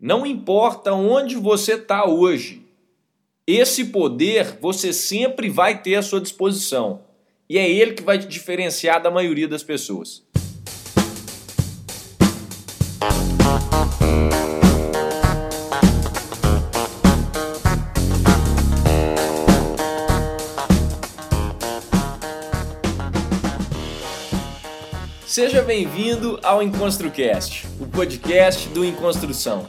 Não importa onde você está hoje, esse poder você sempre vai ter à sua disposição. E é ele que vai te diferenciar da maioria das pessoas. Seja bem-vindo ao EnconstruCast, o podcast do Enconstrução.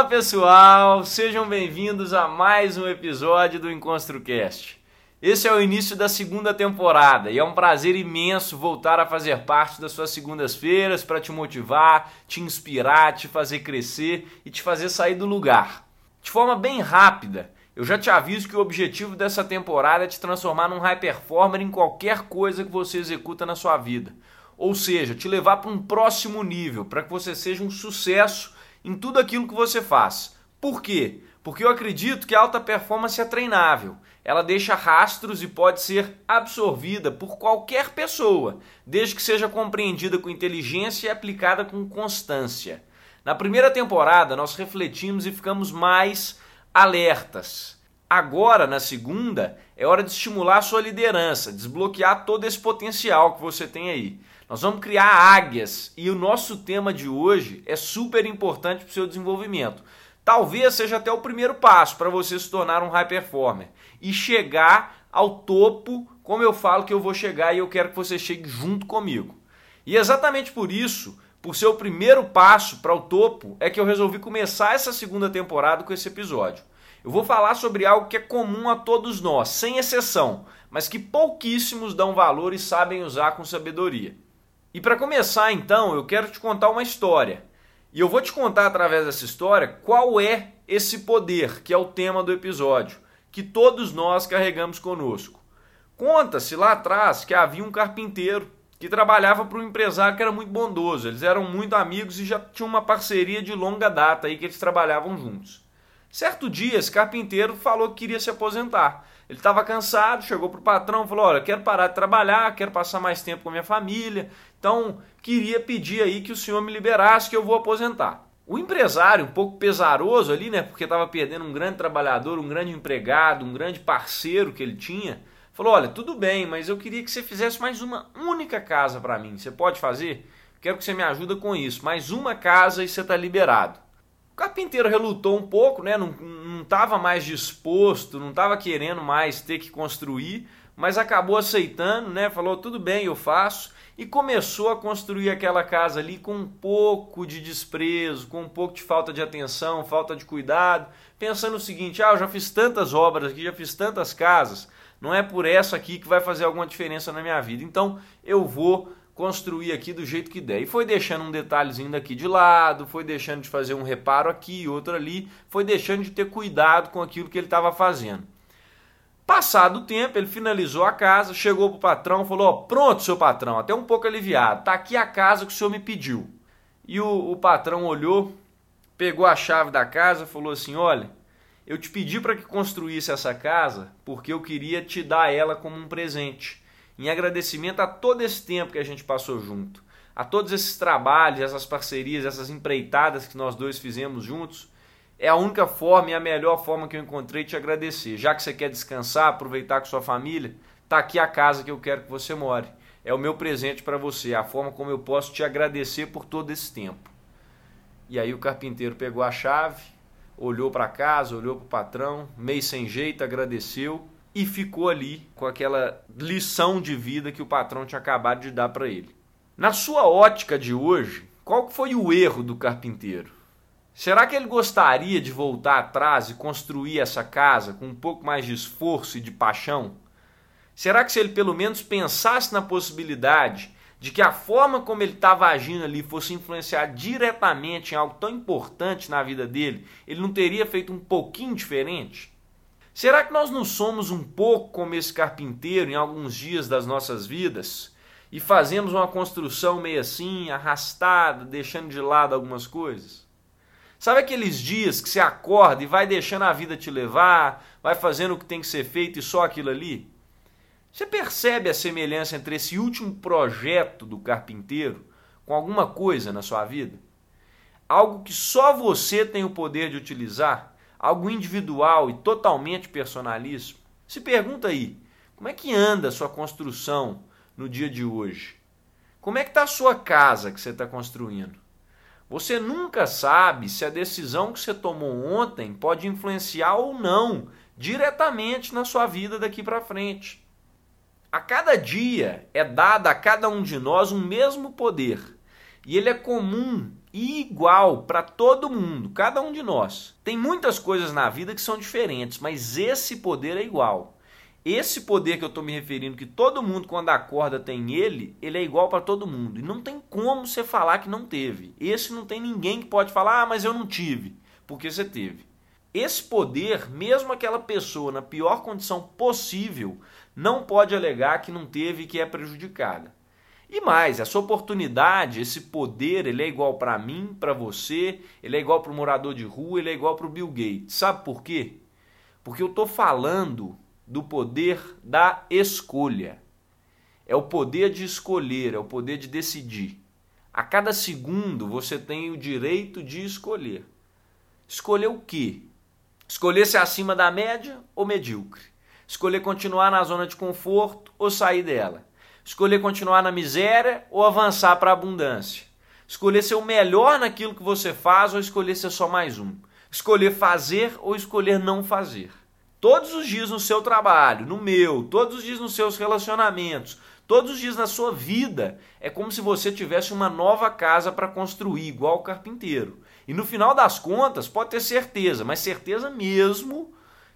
Fala pessoal, sejam bem-vindos a mais um episódio do EnconstruCast. Esse é o início da segunda temporada e é um prazer imenso voltar a fazer parte das suas segundas-feiras para te motivar, te inspirar, te fazer crescer e te fazer sair do lugar. De forma bem rápida, eu já te aviso que o objetivo dessa temporada é te transformar num high performer em qualquer coisa que você executa na sua vida. Ou seja, te levar para um próximo nível, para que você seja um sucesso em tudo aquilo que você faz. Por quê? Porque eu acredito que a alta performance é treinável. Ela deixa rastros e pode ser absorvida por qualquer pessoa, desde que seja compreendida com inteligência e aplicada com constância. Na primeira temporada, nós refletimos e ficamos mais alertas. Agora, na segunda, é hora de estimular a sua liderança, desbloquear todo esse potencial que você tem aí. Nós vamos criar águias e o nosso tema de hoje é super importante para o seu desenvolvimento. Talvez seja até o primeiro passo para você se tornar um high performer e chegar ao topo, como eu falo que eu vou chegar e eu quero que você chegue junto comigo. E exatamente por isso, por ser o primeiro passo para o topo, é que eu resolvi começar essa segunda temporada com esse episódio. Eu vou falar sobre algo que é comum a todos nós, sem exceção, mas que pouquíssimos dão valor e sabem usar com sabedoria. E para começar, então, eu quero te contar uma história. E eu vou te contar através dessa história qual é esse poder, que é o tema do episódio, que todos nós carregamos conosco. Conta-se lá atrás que havia um carpinteiro que trabalhava para um empresário que era muito bondoso. Eles eram muito amigos e já tinham uma parceria de longa data aí que eles trabalhavam juntos. Certo dia, esse carpinteiro falou que queria se aposentar. Ele estava cansado, chegou para o patrão, falou: Olha, quero parar de trabalhar, quero passar mais tempo com a minha família, então queria pedir aí que o senhor me liberasse, que eu vou aposentar. O empresário, um pouco pesaroso ali, né, porque estava perdendo um grande trabalhador, um grande empregado, um grande parceiro que ele tinha, falou: Olha, tudo bem, mas eu queria que você fizesse mais uma única casa para mim. Você pode fazer? Quero que você me ajude com isso. Mais uma casa e você está liberado carpinteiro relutou um pouco, né? não estava mais disposto, não estava querendo mais ter que construir, mas acabou aceitando, né? falou tudo bem, eu faço, e começou a construir aquela casa ali com um pouco de desprezo, com um pouco de falta de atenção, falta de cuidado, pensando o seguinte: ah, eu já fiz tantas obras aqui, já fiz tantas casas, não é por essa aqui que vai fazer alguma diferença na minha vida, então eu vou construir aqui do jeito que der. E foi deixando um detalhezinho daqui de lado, foi deixando de fazer um reparo aqui, outro ali, foi deixando de ter cuidado com aquilo que ele estava fazendo. Passado o tempo, ele finalizou a casa, chegou para o patrão, falou: Pronto, seu patrão, até um pouco aliviado, tá aqui a casa que o senhor me pediu. E o, o patrão olhou, pegou a chave da casa, falou assim: Olha, eu te pedi para que construísse essa casa porque eu queria te dar ela como um presente em agradecimento a todo esse tempo que a gente passou junto, a todos esses trabalhos, essas parcerias, essas empreitadas que nós dois fizemos juntos. É a única forma e a melhor forma que eu encontrei de te agradecer. Já que você quer descansar, aproveitar com sua família, tá aqui a casa que eu quero que você more. É o meu presente para você, a forma como eu posso te agradecer por todo esse tempo. E aí o carpinteiro pegou a chave, olhou para casa, olhou para o patrão, meio sem jeito, agradeceu e ficou ali com aquela lição de vida que o patrão tinha acabado de dar para ele. Na sua ótica de hoje, qual foi o erro do carpinteiro? Será que ele gostaria de voltar atrás e construir essa casa com um pouco mais de esforço e de paixão? Será que se ele pelo menos pensasse na possibilidade de que a forma como ele estava agindo ali fosse influenciar diretamente em algo tão importante na vida dele, ele não teria feito um pouquinho diferente? Será que nós não somos um pouco como esse carpinteiro em alguns dias das nossas vidas e fazemos uma construção meio assim, arrastada, deixando de lado algumas coisas? Sabe aqueles dias que você acorda e vai deixando a vida te levar, vai fazendo o que tem que ser feito e só aquilo ali? Você percebe a semelhança entre esse último projeto do carpinteiro com alguma coisa na sua vida? Algo que só você tem o poder de utilizar, algo individual e totalmente personalíssimo. Se pergunta aí, como é que anda a sua construção no dia de hoje? Como é que está a sua casa que você está construindo? Você nunca sabe se a decisão que você tomou ontem pode influenciar ou não diretamente na sua vida daqui para frente. A cada dia é dado a cada um de nós um mesmo poder. E ele é comum e igual para todo mundo, cada um de nós. Tem muitas coisas na vida que são diferentes, mas esse poder é igual. Esse poder que eu estou me referindo, que todo mundo quando acorda tem ele, ele é igual para todo mundo. E não tem como você falar que não teve. Esse não tem ninguém que pode falar, ah, mas eu não tive, porque você teve. Esse poder, mesmo aquela pessoa na pior condição possível, não pode alegar que não teve e que é prejudicada. E mais, essa oportunidade, esse poder, ele é igual para mim, para você, ele é igual para o morador de rua, ele é igual para o Bill Gates. Sabe por quê? Porque eu estou falando do poder da escolha. É o poder de escolher, é o poder de decidir. A cada segundo você tem o direito de escolher. Escolher o quê? Escolher ser acima da média ou medíocre. Escolher continuar na zona de conforto ou sair dela. Escolher continuar na miséria ou avançar para a abundância. Escolher ser o melhor naquilo que você faz ou escolher ser só mais um. Escolher fazer ou escolher não fazer. Todos os dias no seu trabalho, no meu, todos os dias nos seus relacionamentos, todos os dias na sua vida, é como se você tivesse uma nova casa para construir, igual o carpinteiro. E no final das contas, pode ter certeza, mas certeza mesmo,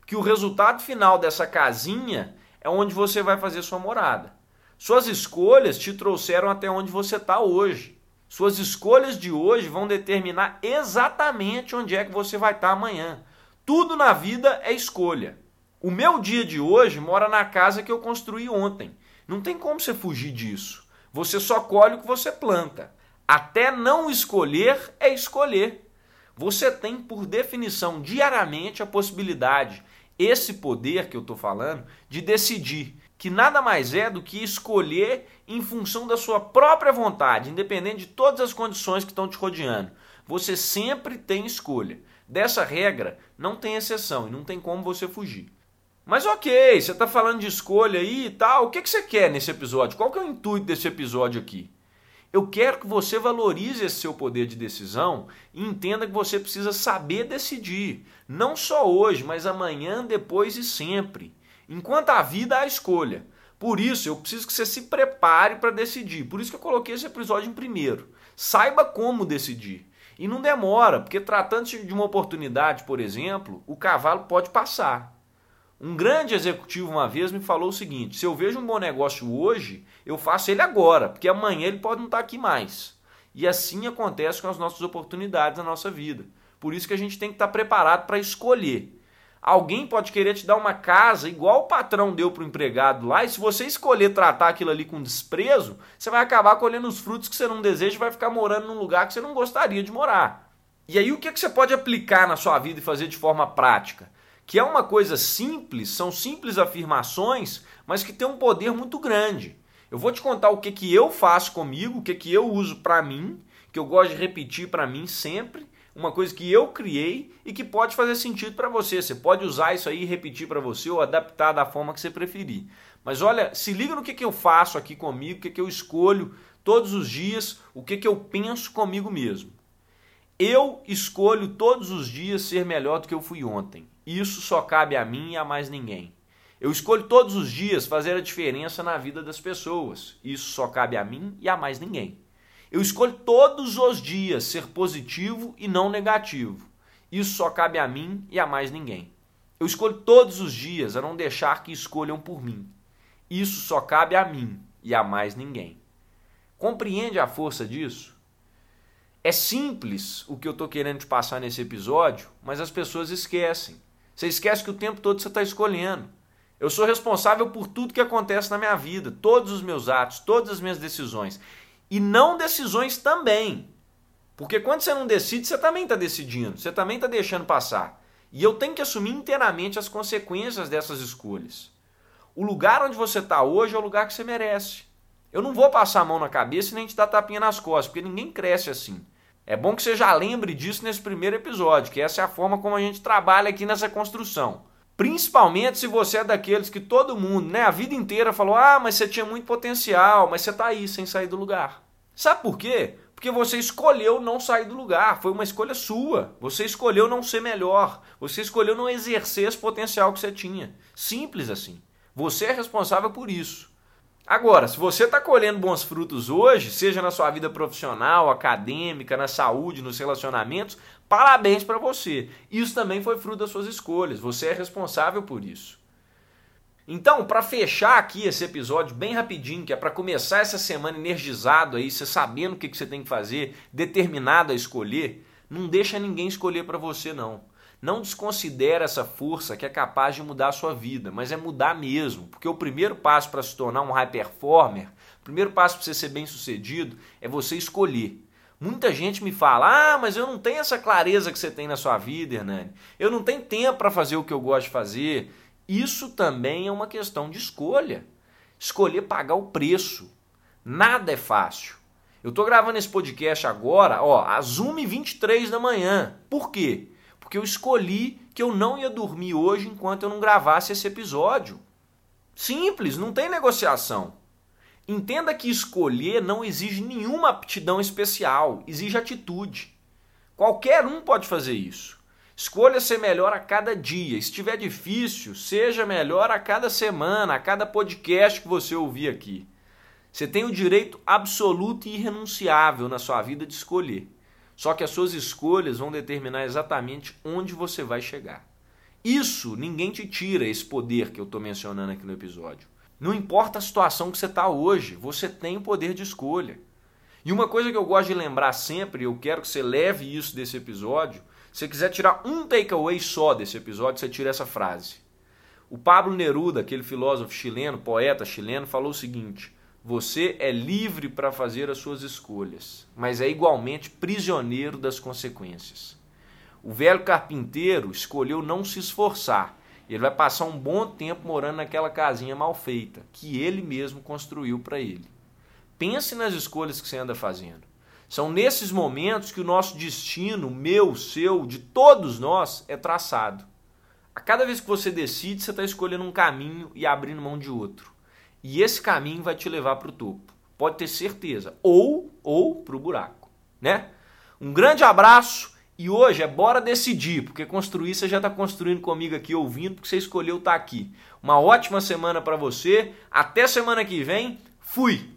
que o resultado final dessa casinha é onde você vai fazer sua morada. Suas escolhas te trouxeram até onde você está hoje. Suas escolhas de hoje vão determinar exatamente onde é que você vai estar tá amanhã. Tudo na vida é escolha. O meu dia de hoje mora na casa que eu construí ontem. Não tem como você fugir disso. Você só colhe o que você planta. Até não escolher é escolher. Você tem, por definição, diariamente a possibilidade, esse poder que eu estou falando, de decidir, que nada mais é do que escolher em função da sua própria vontade, independente de todas as condições que estão te rodeando. Você sempre tem escolha. Dessa regra, não tem exceção e não tem como você fugir. Mas ok, você está falando de escolha aí e tal. O que, que você quer nesse episódio? Qual que é o intuito desse episódio aqui? Eu quero que você valorize esse seu poder de decisão e entenda que você precisa saber decidir. Não só hoje, mas amanhã, depois e sempre. Enquanto a vida há escolha. Por isso, eu preciso que você se prepare para decidir. Por isso que eu coloquei esse episódio em primeiro. Saiba como decidir. E não demora, porque tratando-se de uma oportunidade, por exemplo, o cavalo pode passar. Um grande executivo uma vez me falou o seguinte: se eu vejo um bom negócio hoje, eu faço ele agora, porque amanhã ele pode não estar aqui mais. E assim acontece com as nossas oportunidades na nossa vida. Por isso que a gente tem que estar preparado para escolher. Alguém pode querer te dar uma casa igual o patrão deu para o empregado lá, e se você escolher tratar aquilo ali com desprezo, você vai acabar colhendo os frutos que você não deseja e vai ficar morando num lugar que você não gostaria de morar. E aí o que, que você pode aplicar na sua vida e fazer de forma prática? que é uma coisa simples, são simples afirmações, mas que tem um poder muito grande. Eu vou te contar o que, que eu faço comigo, o que, que eu uso para mim, que eu gosto de repetir para mim sempre, uma coisa que eu criei e que pode fazer sentido para você. Você pode usar isso aí e repetir para você ou adaptar da forma que você preferir. Mas olha, se liga no que, que eu faço aqui comigo, o que, que eu escolho todos os dias, o que, que eu penso comigo mesmo. Eu escolho todos os dias ser melhor do que eu fui ontem. Isso só cabe a mim e a mais ninguém. Eu escolho todos os dias fazer a diferença na vida das pessoas. Isso só cabe a mim e a mais ninguém. Eu escolho todos os dias ser positivo e não negativo. Isso só cabe a mim e a mais ninguém. Eu escolho todos os dias a não deixar que escolham por mim. Isso só cabe a mim e a mais ninguém. Compreende a força disso? É simples o que eu estou querendo te passar nesse episódio, mas as pessoas esquecem. Você esquece que o tempo todo você está escolhendo. Eu sou responsável por tudo que acontece na minha vida, todos os meus atos, todas as minhas decisões. E não decisões também. Porque quando você não decide, você também está decidindo, você também está deixando passar. E eu tenho que assumir inteiramente as consequências dessas escolhas. O lugar onde você está hoje é o lugar que você merece. Eu não vou passar a mão na cabeça e nem te dar tapinha nas costas, porque ninguém cresce assim. É bom que você já lembre disso nesse primeiro episódio, que essa é a forma como a gente trabalha aqui nessa construção. Principalmente se você é daqueles que todo mundo, né, a vida inteira falou: "Ah, mas você tinha muito potencial, mas você está aí sem sair do lugar". Sabe por quê? Porque você escolheu não sair do lugar, foi uma escolha sua. Você escolheu não ser melhor, você escolheu não exercer esse potencial que você tinha. Simples assim. Você é responsável por isso. Agora, se você está colhendo bons frutos hoje, seja na sua vida profissional, acadêmica, na saúde, nos relacionamentos, parabéns para você. Isso também foi fruto das suas escolhas. Você é responsável por isso. Então, para fechar aqui esse episódio bem rapidinho, que é para começar essa semana energizado aí, você sabendo o que, que você tem que fazer, determinado a escolher, não deixa ninguém escolher para você não. Não desconsidera essa força que é capaz de mudar a sua vida, mas é mudar mesmo, porque o primeiro passo para se tornar um high performer, o primeiro passo para você ser bem sucedido é você escolher. Muita gente me fala: "Ah, mas eu não tenho essa clareza que você tem na sua vida, Hernani. Eu não tenho tempo para fazer o que eu gosto de fazer". Isso também é uma questão de escolha. Escolher pagar o preço. Nada é fácil. Eu estou gravando esse podcast agora, ó, às 1h23 da manhã. Por quê? Porque eu escolhi que eu não ia dormir hoje enquanto eu não gravasse esse episódio. Simples, não tem negociação. Entenda que escolher não exige nenhuma aptidão especial, exige atitude. Qualquer um pode fazer isso. Escolha ser melhor a cada dia. Se estiver difícil, seja melhor a cada semana, a cada podcast que você ouvir aqui. Você tem o direito absoluto e irrenunciável na sua vida de escolher. Só que as suas escolhas vão determinar exatamente onde você vai chegar. Isso ninguém te tira esse poder que eu estou mencionando aqui no episódio. Não importa a situação que você está hoje, você tem o poder de escolha. E uma coisa que eu gosto de lembrar sempre, eu quero que você leve isso desse episódio, você quiser tirar um takeaway só desse episódio, você tira essa frase. O Pablo Neruda, aquele filósofo chileno, poeta chileno, falou o seguinte: Você é livre para fazer as suas escolhas, mas é igualmente prisioneiro das consequências. O velho carpinteiro escolheu não se esforçar. Ele vai passar um bom tempo morando naquela casinha mal feita, que ele mesmo construiu para ele. Pense nas escolhas que você anda fazendo. São nesses momentos que o nosso destino, meu, seu, de todos nós, é traçado. A cada vez que você decide, você está escolhendo um caminho e abrindo mão de outro. E esse caminho vai te levar para o topo. Pode ter certeza. Ou, ou para o buraco. Né? Um grande abraço e hoje é bora decidir, porque construir você já está construindo comigo aqui, ouvindo, porque você escolheu estar tá aqui. Uma ótima semana para você. Até semana que vem. Fui!